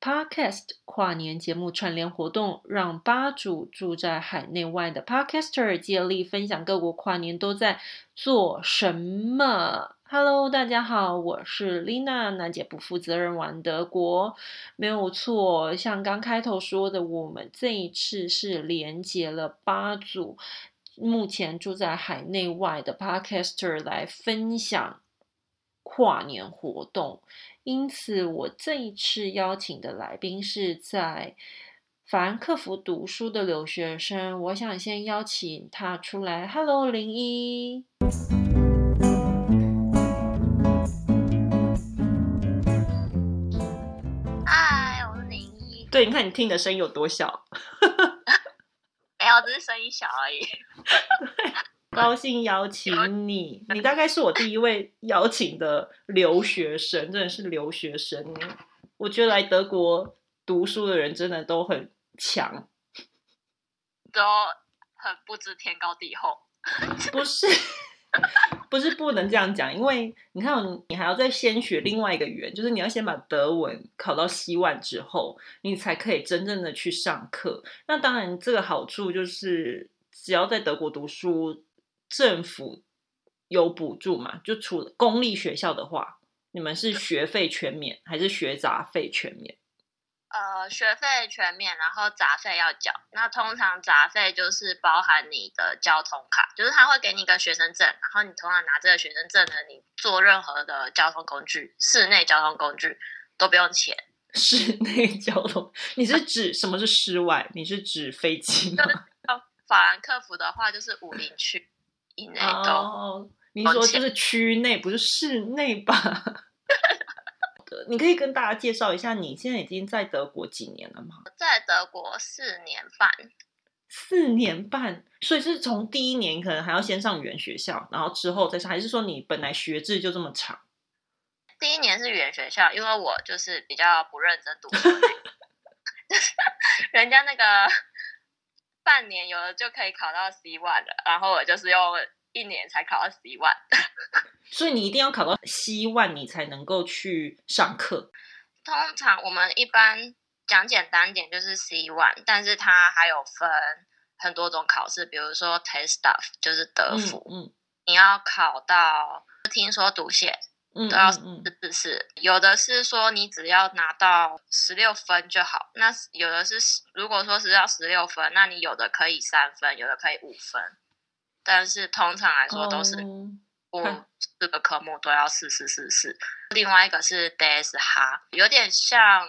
Podcast 跨年节目串联活动，让八组住在海内外的 Podcaster 接力分享各国跨年都在做什么。Hello，大家好，我是 Lina，娜姐不负责任玩德国，没有错。像刚开头说的，我们这一次是连接了八组目前住在海内外的 Podcaster 来分享跨年活动。因此，我这一次邀请的来宾是在法兰克福读书的留学生。我想先邀请他出来。Hello，零一。嗨，我是零一。对，你看你听的声音有多小？没有，只是声音小而已。高兴邀请你，你大概是我第一位邀请的留学生，真的是留学生。我觉得来德国读书的人真的都很强，都很不知天高地厚。不是，不是不能这样讲，因为你看，你还要再先学另外一个语言，就是你要先把德文考到 C one 之后，你才可以真正的去上课。那当然，这个好处就是只要在德国读书。政府有补助嘛？就除了公立学校的话，你们是学费全免还是学杂费全免？呃，学费全免，然后杂费要缴。那通常杂费就是包含你的交通卡，就是他会给你一个学生证，然后你通常拿这个学生证呢，你坐任何的交通工具，室内交通工具都不用钱。室内交通，你是指什么是室外？你是指飞机吗？法兰克福的话就是武林区。哦，你说就是区内，不是室内吧？你可以跟大家介绍一下，你现在已经在德国几年了吗？在德国四年半，四年半，所以是从第一年可能还要先上语言学校，然后之后再上，还是说你本来学制就这么长？第一年是语言学校，因为我就是比较不认真读书，人家那个。半年有的就可以考到 C one 了，然后我就是用一年才考到 C one，所以你一定要考到 C one，你才能够去上课。通常我们一般讲简单点就是 C one，但是它还有分很多种考试，比如说 Test Stuff 就是德福，嗯，你要考到听说读写。都要四四四，有的是说你只要拿到十六分就好，那有的是如果说是要十六分，那你有的可以三分，有的可以五分，但是通常来说都是五四个科目都要四四四四。另外一个是 DAS 哈，有点像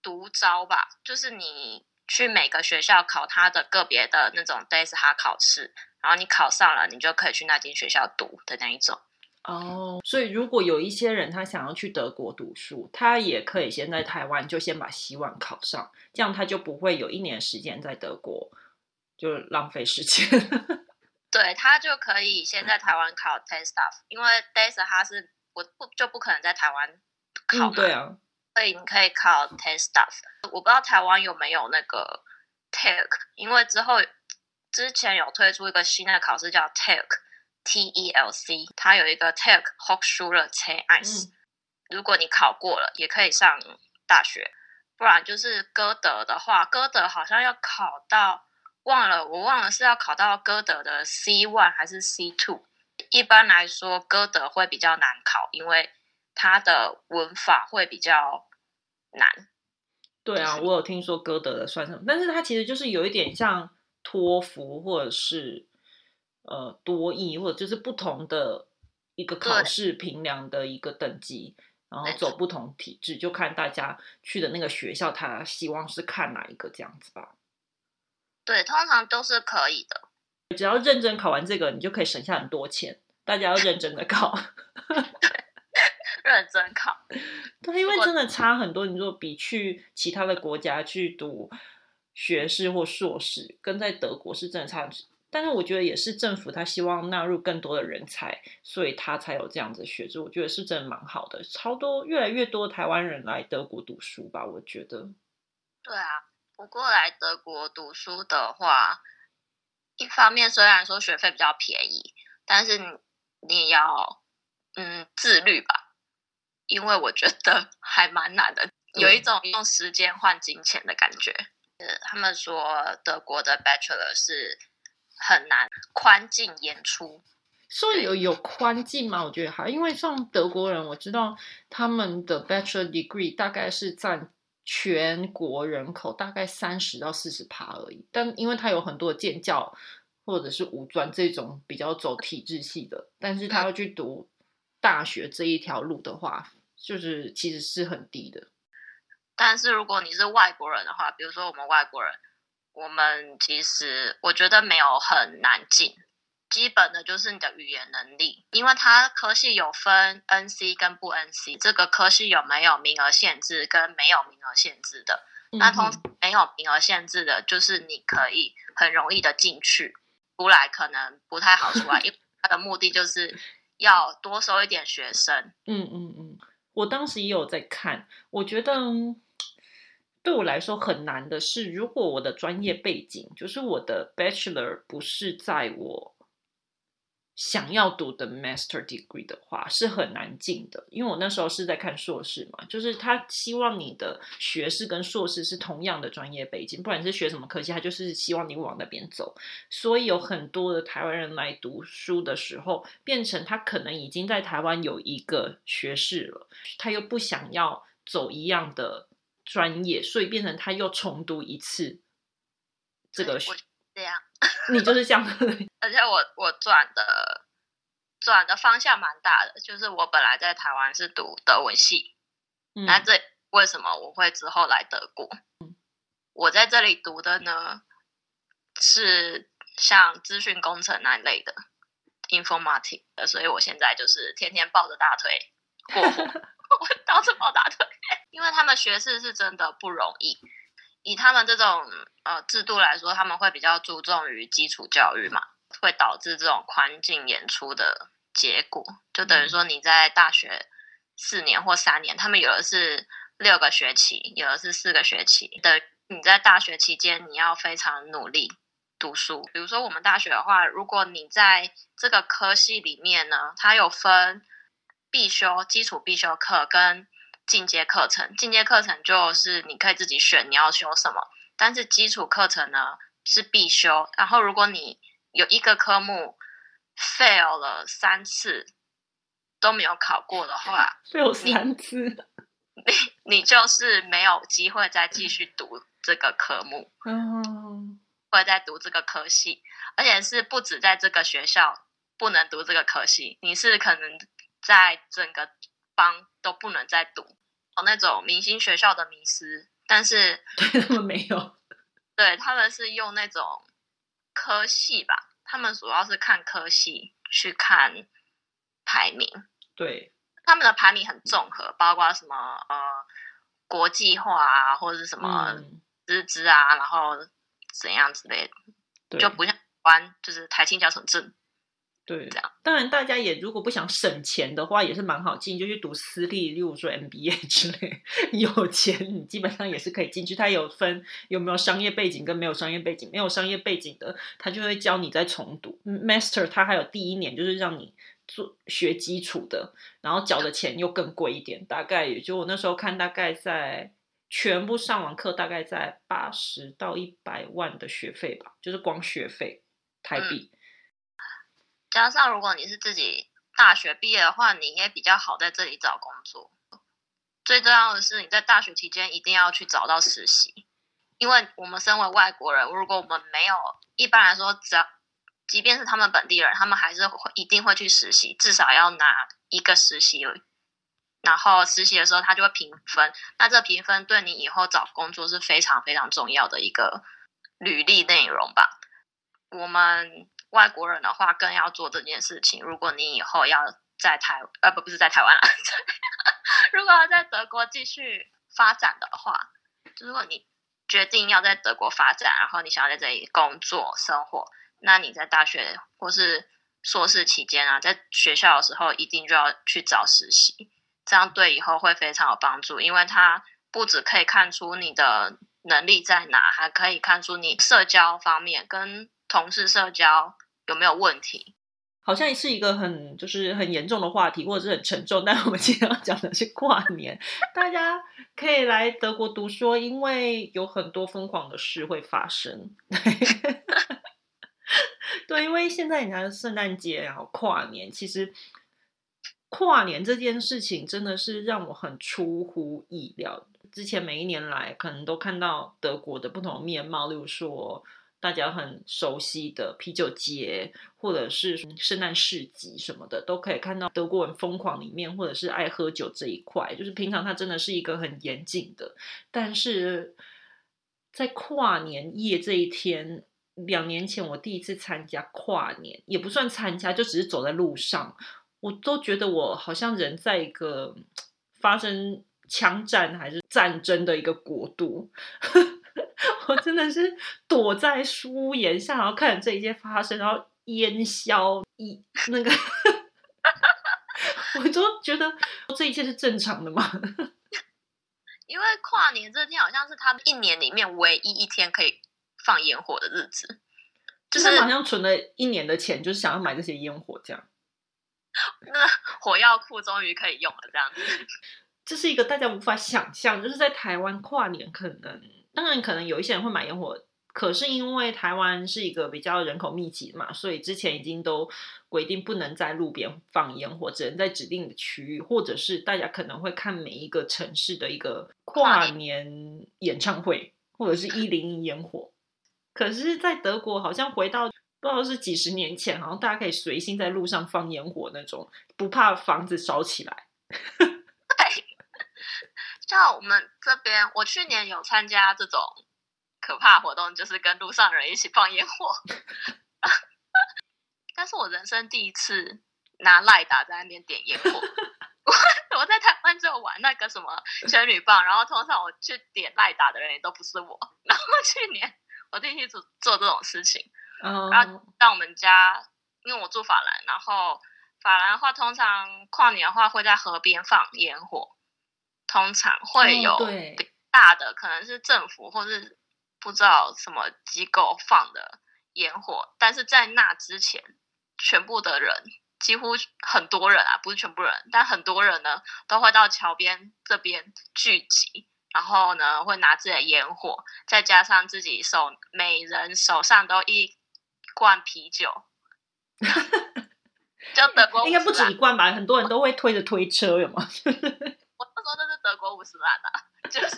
独招吧，就是你去每个学校考他的个别的那种 DAS 哈考试，然后你考上了，你就可以去那间学校读的那一种。哦，所以如果有一些人他想要去德国读书，他也可以先在台湾就先把希望考上，这样他就不会有一年时间在德国就浪费时间。对他就可以先在台湾考 test stuff，因为 test 他是我不就不可能在台湾考对啊，所以你可以考 test stuff。我不知道台湾有没有那个 take，因为之后之前有推出一个新的考试叫 take。T E L C，它有一个 Tech Hochschule C S，如果你考过了，也可以上大学。不然就是歌德的话，歌德好像要考到忘了，我忘了是要考到歌德的 C one 还是 C two。一般来说，歌德会比较难考，因为它的文法会比较难。对啊，我有听说歌德的算什么，但是它其实就是有一点像托福或者是。呃，多义或者就是不同的一个考试评量的一个等级，然后走不同体制，就看大家去的那个学校，他希望是看哪一个这样子吧。对，通常都是可以的。只要认真考完这个，你就可以省下很多钱。大家要认真的考，认真考。对，因为真的差很多。你说比去其他的国家去读学士或硕士，跟在德国是真的差。但是我觉得也是政府他希望纳入更多的人才，所以他才有这样子学制。我觉得是真的蛮好的，超多越来越多台湾人来德国读书吧。我觉得，对啊，不过来德国读书的话，一方面虽然说学费比较便宜，但是你也要嗯自律吧。因为我觉得 还蛮难的，有一种用时间换金钱的感觉。呃，他们说德国的 Bachelor 是很难宽进演出，所以有有宽进吗？我觉得还因为像德国人，我知道他们的 Bachelor degree 大概是占全国人口大概三十到四十趴而已，但因为他有很多建教或者是五专这种比较走体制系的，但是他要去读大学这一条路的话，就是其实是很低的。但是如果你是外国人的话，比如说我们外国人，我们其实我觉得没有很难进，基本的就是你的语言能力，因为它科系有分 NC 跟不 NC，这个科系有没有名额限制跟没有名额限制的，那通没有名额限制的，就是你可以很容易的进去，出来可能不太好出来，因为 它的目的就是要多收一点学生。嗯嗯嗯，我当时也有在看，我觉得。对我来说很难的是，如果我的专业背景就是我的 Bachelor 不是在我想要读的 Master Degree 的话，是很难进的。因为我那时候是在看硕士嘛，就是他希望你的学士跟硕士是同样的专业背景，不管是学什么科技，他就是希望你往那边走。所以有很多的台湾人来读书的时候，变成他可能已经在台湾有一个学士了，他又不想要走一样的。专业，所以变成他又重读一次这个学，这样，你就是这样。而且我我转的转的方向蛮大的，就是我本来在台湾是读德文系，那这为什么我会之后来德国？我在这里读的呢是像资讯工程那类的 informatic，所以我现在就是天天抱着大腿过活，我到处抱大腿。因为他们学士是真的不容易，以他们这种呃制度来说，他们会比较注重于基础教育嘛，会导致这种宽进演出的结果，就等于说你在大学四年或三年，他们有的是六个学期，有的是四个学期的，你在大学期间你要非常努力读书。比如说我们大学的话，如果你在这个科系里面呢，它有分必修、基础必修课跟进阶课程，进阶课程就是你可以自己选你要修什么，但是基础课程呢是必修。然后如果你有一个科目 fail 了三次都没有考过的话，fail 三次，你 你就是没有机会再继续读这个科目，嗯，会再读这个科系，而且是不止在这个学校不能读这个科系，你是可能在整个。邦都不能再读，哦那种明星学校的迷失，但是 对他们没有，对他们是用那种科系吧，他们主要是看科系去看排名，对，他们的排名很综合，包括什么呃国际化啊，或者是什么资质啊，然后怎样之类的，就不像湾就是台青教什证。对，这样当然，大家也如果不想省钱的话，也是蛮好进，就去读私立，例如说 MBA 之类。有钱，你基本上也是可以进去。它有分有没有商业背景跟没有商业背景，没有商业背景的，他就会教你再重读 Master。他还有第一年就是让你做学基础的，然后缴的钱又更贵一点，大概也就我那时候看，大概在全部上完课，大概在八十到一百万的学费吧，就是光学费台币。加上，如果你是自己大学毕业的话，你也比较好在这里找工作。最重要的是，你在大学期间一定要去找到实习，因为我们身为外国人，如果我们没有，一般来说，只要即便是他们本地人，他们还是会一定会去实习，至少要拿一个实习。然后实习的时候，他就会评分。那这评分对你以后找工作是非常非常重要的一个履历内容吧。我们。外国人的话更要做这件事情。如果你以后要在台呃不不是在台湾了，如果要在德国继续发展的话，如果你决定要在德国发展，然后你想要在这里工作生活，那你在大学或是硕士期间啊，在学校的时候一定就要去找实习，这样对以后会非常有帮助，因为它不只可以看出你的能力在哪，还可以看出你社交方面跟同事社交。有没有问题？好像是一个很就是很严重的话题，或者是很沉重。但我们今天要讲的是跨年，大家可以来德国读书，因为有很多疯狂的事会发生。对，因为现在你看圣诞节然后跨年，其实跨年这件事情真的是让我很出乎意料。之前每一年来，可能都看到德国的不同面貌，例如说。大家很熟悉的啤酒节，或者是圣诞市集什么的，都可以看到德国人疯狂里面，或者是爱喝酒这一块。就是平常它真的是一个很严谨的，但是在跨年夜这一天，两年前我第一次参加跨年，也不算参加，就只是走在路上，我都觉得我好像人在一个发生枪战还是战争的一个国度。我真的是躲在书檐下，然后看着这一切发生，然后烟消一那个，我就觉得这一切是正常的吗？因为跨年这天好像是他一年里面唯一一天可以放烟火的日子，就是好像存了一年的钱，就是想要买这些烟火，这样。那火药库终于可以用了，这样子。这是一个大家无法想象，就是在台湾跨年可能。当然，可能有一些人会买烟火，可是因为台湾是一个比较人口密集嘛，所以之前已经都规定不能在路边放烟火，只能在指定的区域，或者是大家可能会看每一个城市的一个跨年演唱会，或者是一零一烟火。可是，在德国好像回到不知道是几十年前，好像大家可以随心在路上放烟火那种，不怕房子烧起来。像我们这边，我去年有参加这种可怕活动，就是跟路上人一起放烟火。但是我人生第一次拿赖打在那边点烟火。我在台湾就玩那个什么仙女棒，然后通常我去点赖打的人也都不是我。然后去年我第一次做这种事情，然后到我们家，因为我住法兰，然后法兰的话，通常跨年的话会在河边放烟火。通常会有大的，可能是政府或是不知道什么机构放的烟火，但是在那之前，全部的人几乎很多人啊，不是全部人，但很多人呢都会到桥边这边聚集，然后呢会拿自己的烟火，再加上自己手每人手上都一罐啤酒，就德国应该不止一罐吧，很多人都会推着推车，有吗？说这是德国五十万啊，就是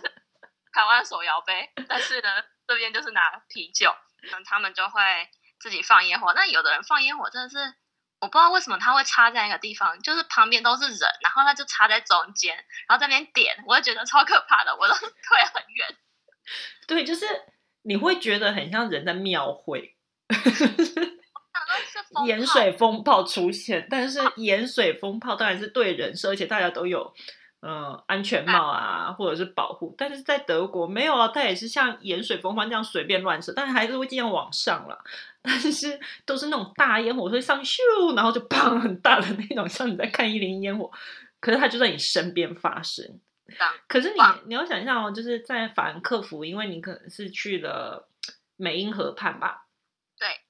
台湾手摇杯，但是呢，这边就是拿啤酒，嗯，他们就会自己放烟火。那有的人放烟火真的是，我不知道为什么他会插在一个地方，就是旁边都是人，然后他就插在中间，然后在那边点，我就觉得超可怕的，我都退很远。对，就是你会觉得很像人在庙会，盐水风炮出现，但是盐水风炮当然是对人设，而且大家都有。嗯，安全帽啊，或者是保护，但是在德国没有啊，它也是像盐水风帆这样随便乱射，但是还是会尽量往上了。但是都是那种大烟火，会上咻，然后就 砰很大的那种，像你在看一零烟火，可是它就在你身边发生。可是你你要想象哦，就是在法兰克福，因为你可能是去了美英河畔吧。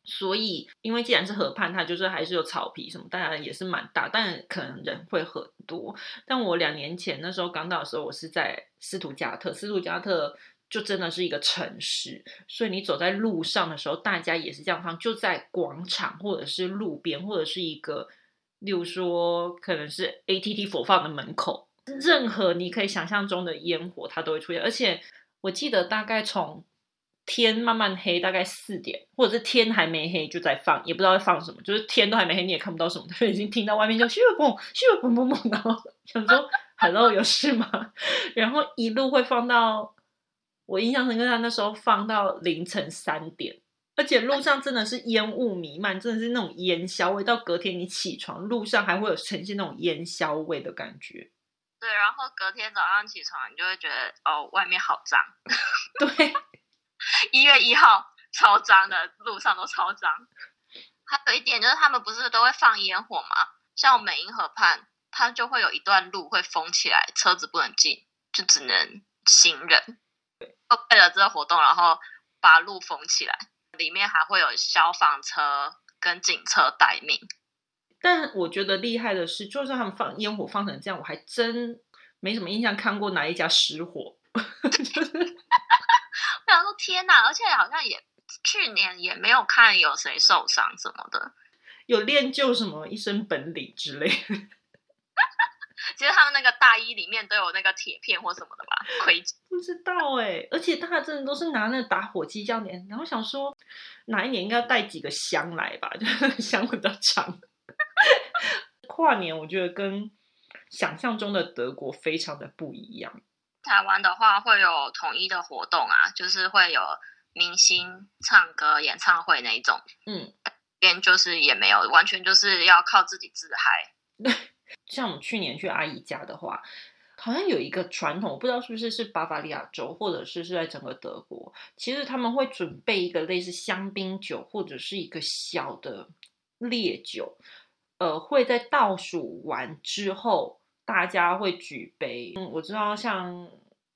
所以因为既然是河畔，它就是还是有草皮什么，当然也是蛮大，但可能人会很多。但我两年前那时候刚到的时候，我是在斯图加特，斯图加特就真的是一个城市，所以你走在路上的时候，大家也是这样放，就在广场或者是路边，或者是一个，例如说可能是 ATT 佛放的门口，任何你可以想象中的烟火，它都会出现。而且我记得大概从天慢慢黑，大概四点，或者是天还没黑就在放，也不知道在放什么，就是天都还没黑，你也看不到什么，就已经听到外面就咻嘣咻嘣嘣嘣，然后想说 “hello”，有事吗？然后一路会放到我印象深刻，他那时候放到凌晨三点，而且路上真的是烟雾弥漫，真的是那种烟硝味，到隔天你起床，路上还会有呈现那种烟硝味的感觉。对，然后隔天早上起床，你就会觉得哦，外面好脏。对。一月一号超脏的，路上都超脏。还有一点就是，他们不是都会放烟火吗？像美英河畔，它就会有一段路会封起来，车子不能进，就只能行人。对为了这个活动，然后把路封起来，里面还会有消防车跟警车待命。但我觉得厉害的是，就算他们放烟火放成这样，我还真没什么印象看过哪一家失火。我想说天哪，而且好像也去年也没有看有谁受伤什么的，有练就什么一身本领之类。其实他们那个大衣里面都有那个铁片或什么的吧？盔甲不知道哎，而且大家真的都是拿那个打火机这样点，然后想说哪一年应该要带几个香来吧，就香比较长。跨年我觉得跟想象中的德国非常的不一样。台湾的话会有统一的活动啊，就是会有明星唱歌演唱会那一种。嗯，边就是也没有，完全就是要靠自己自嗨。像我们去年去阿姨家的话，好像有一个传统，我不知道是不是是巴伐利亚州，或者是是在整个德国，其实他们会准备一个类似香槟酒或者是一个小的烈酒，呃，会在倒数完之后，大家会举杯。嗯，我知道像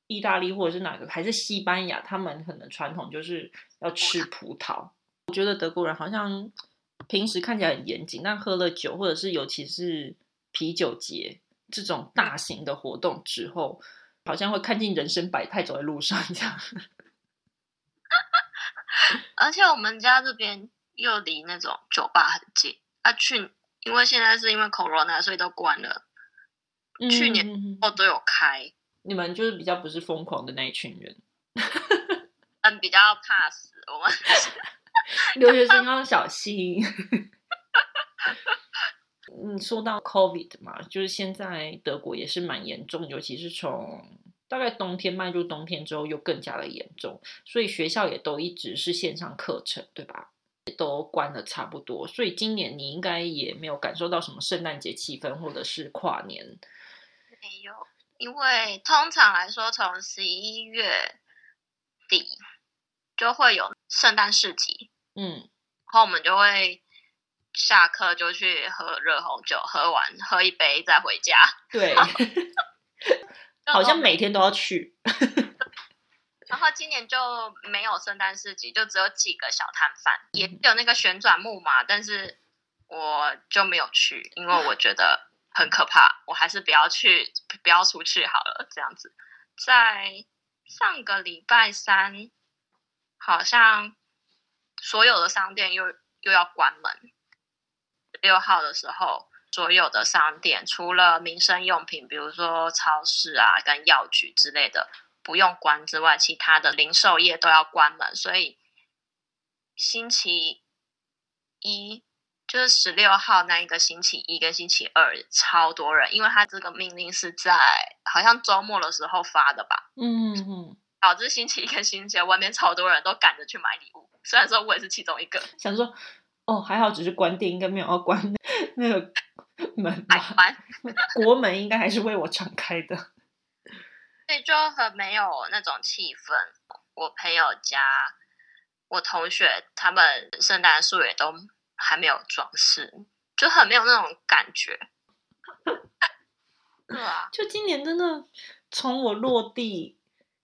意大利或者是哪个还是西班牙，他们可能传统就是要吃葡萄。我觉得德国人好像平时看起来很严谨，但喝了酒或者是尤其是。啤酒节这种大型的活动之后，好像会看尽人生百态，走在路上这样。而且我们家这边又离那种酒吧很近啊，去因为现在是因为 corona，所以都关了。去年哦都有开。你们就是比较不是疯狂的那一群人。嗯，比较怕死。我们 留学生要小心。嗯，说到 COVID 嘛，就是现在德国也是蛮严重，尤其是从大概冬天迈入冬天之后，又更加的严重，所以学校也都一直是线上课程，对吧？都关的差不多，所以今年你应该也没有感受到什么圣诞节气氛，或者是跨年。没有，因为通常来说，从十一月底就会有圣诞市集，嗯，然后我们就会。下课就去喝热红酒，喝完喝一杯再回家。对，好像每天都要去。然后今年就没有圣诞市集，就只有几个小摊贩，也有那个旋转木马，但是我就没有去，因为我觉得很可怕，我还是不要去，不要出去好了。这样子，在上个礼拜三，好像所有的商店又又要关门。六号的时候，所有的商店除了民生用品，比如说超市啊、跟药局之类的不用关之外，其他的零售业都要关门。所以星期一就是十六号那一个星期一跟星期二超多人，因为他这个命令是在好像周末的时候发的吧？嗯嗯，导致星期一跟星期二外面超多人都赶着去买礼物。虽然说我也是其中一个，想说。哦，还好，只是关店，应该没有要关那个 门吧？国门应该还是为我敞开的。所以就很没有那种气氛。我朋友家，我同学他们圣诞树也都还没有装饰，就很没有那种感觉。对啊，就今年真的从我落地，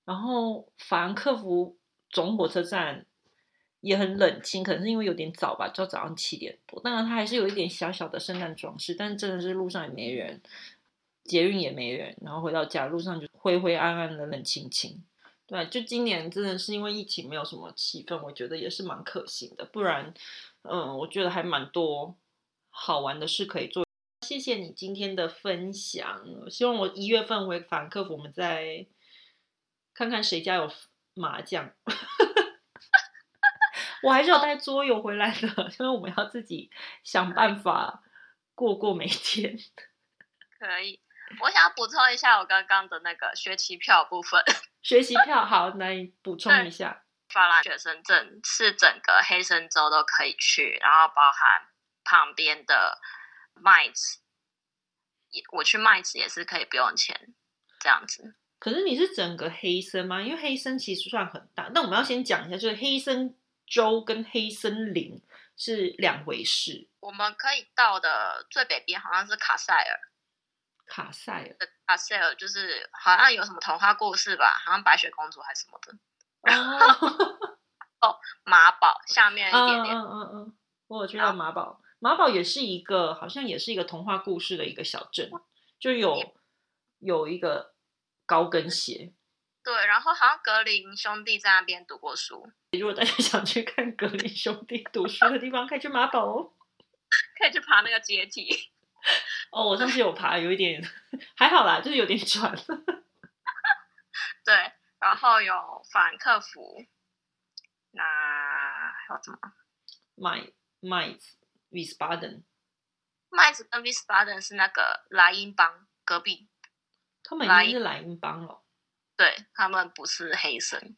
然后法兰克福总火车站。也很冷清，可能是因为有点早吧，就早上七点多。当然，它还是有一点小小的圣诞装饰，但真的是路上也没人，捷运也没人，然后回到家路上就灰灰暗暗、冷冷清清。对，就今年真的是因为疫情没有什么气氛，我觉得也是蛮可惜的。不然，嗯，我觉得还蛮多好玩的事可以做。谢谢你今天的分享，希望我一月份回法兰克福，我们再看看谁家有麻将。我还是要带桌游回来的，因为我们要自己想办法过过每天。可以，我想要补充一下我刚刚的那个学期票部分。学习票好，那你补充一下。法兰学生证是整个黑森州都可以去，然后包含旁边的麦子，我去麦子也是可以不用钱这样子。可是你是整个黑森吗？因为黑森其实算很大，那我们要先讲一下，就是黑森。州跟黑森林是两回事。我们可以到的最北边好像是卡塞尔。卡塞尔，卡塞尔就是好像有什么童话故事吧，好像白雪公主还是什么的。哦，哦，马宝下面一点点。嗯嗯嗯，我有去到马宝，马宝也是一个，好像也是一个童话故事的一个小镇，就有有一个高跟鞋。对，然后好像格林兄弟在那边读过书。如果大家想去看格林兄弟读书的地方，可以去马宝哦，可以去爬那个阶梯。哦，我上次有爬，有一点 还好啦，就是有点喘。对，然后有反客服，那还有什么？麦麦子 Wiesbaden，麦子跟 Wiesbaden 是那个莱茵邦隔壁，他们已经是莱茵邦了。对他们不是黑森，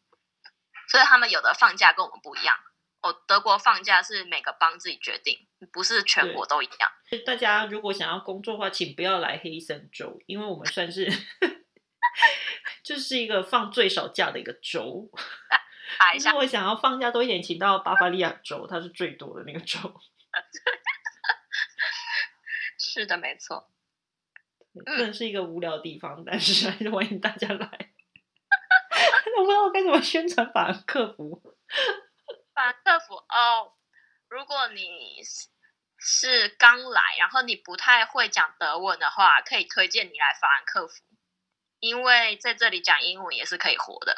所以他们有的放假跟我们不一样。哦，德国放假是每个邦自己决定，不是全国都一样。大家如果想要工作的话，请不要来黑森州，因为我们算是就是一个放最少假的一个州。如果想要放假多一点，请到巴伐利亚州，它是最多的那个州。是的，没错。真的是一个无聊的地方，但是还是欢迎大家来。我不知道该怎么宣传法兰克福。法兰克福哦，如果你是刚来，然后你不太会讲德文的话，可以推荐你来法兰克福，因为在这里讲英文也是可以活的。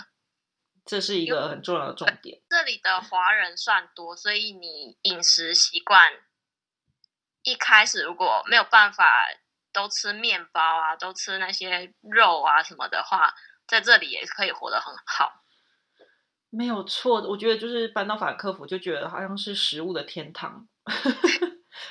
这是一个很重要的重点。这里的华人算多，所以你饮食习惯一开始如果没有办法都吃面包啊，都吃那些肉啊什么的话。在这里也可以活得很好，没有错。我觉得就是搬到法克福，就觉得好像是食物的天堂。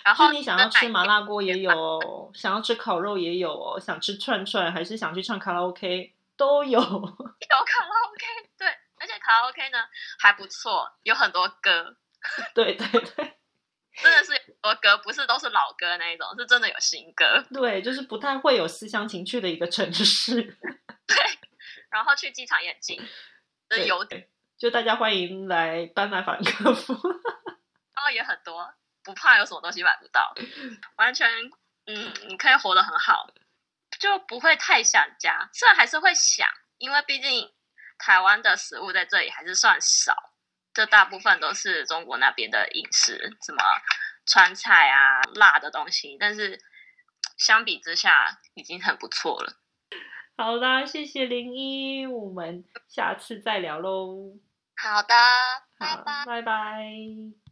然后你想要吃麻辣锅也有，想要吃烤肉也有，想吃串串还是想去唱卡拉 OK 都有。有卡拉 OK，对，而且卡拉 OK 呢还不错，有很多歌。对对对，真的是很多歌，不是都是老歌那一种，是真的有新歌。对，就是不太会有思乡情趣的一个城市。对。然后去机场也近，有就大家欢迎来搬来法兰克福，然后也很多，不怕有什么东西买不到，完全嗯，你可以活得很好，就不会太想家。虽然还是会想，因为毕竟台湾的食物在这里还是算少，这大部分都是中国那边的饮食，什么川菜啊、辣的东西，但是相比之下已经很不错了。好啦，谢谢零一，我们下次再聊喽。好的，拜拜拜拜。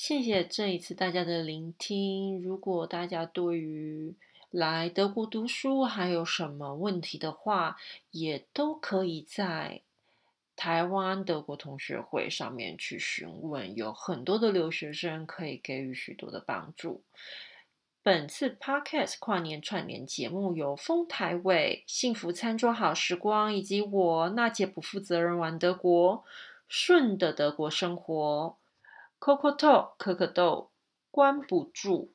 谢谢这一次大家的聆听。如果大家对于来德国读书还有什么问题的话，也都可以在台湾德国同学会上面去询问，有很多的留学生可以给予许多的帮助。本次 Podcast 跨年串联节目由丰台味幸福餐桌好时光以及我娜姐不负责任玩德国顺的德国生活 cocoto 可可豆关不住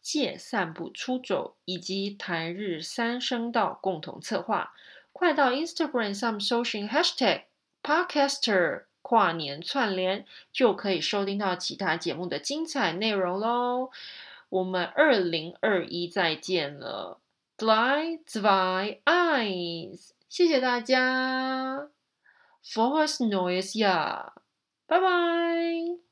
借散步出走以及台日三声道共同策划，快到 Instagram 上搜寻 Hashtag Podcaster 跨年串联，就可以收听到其他节目的精彩内容喽。我们二零二一再见了，Fly zwei eyes，谢谢大家 f o r s noise 呀，拜拜。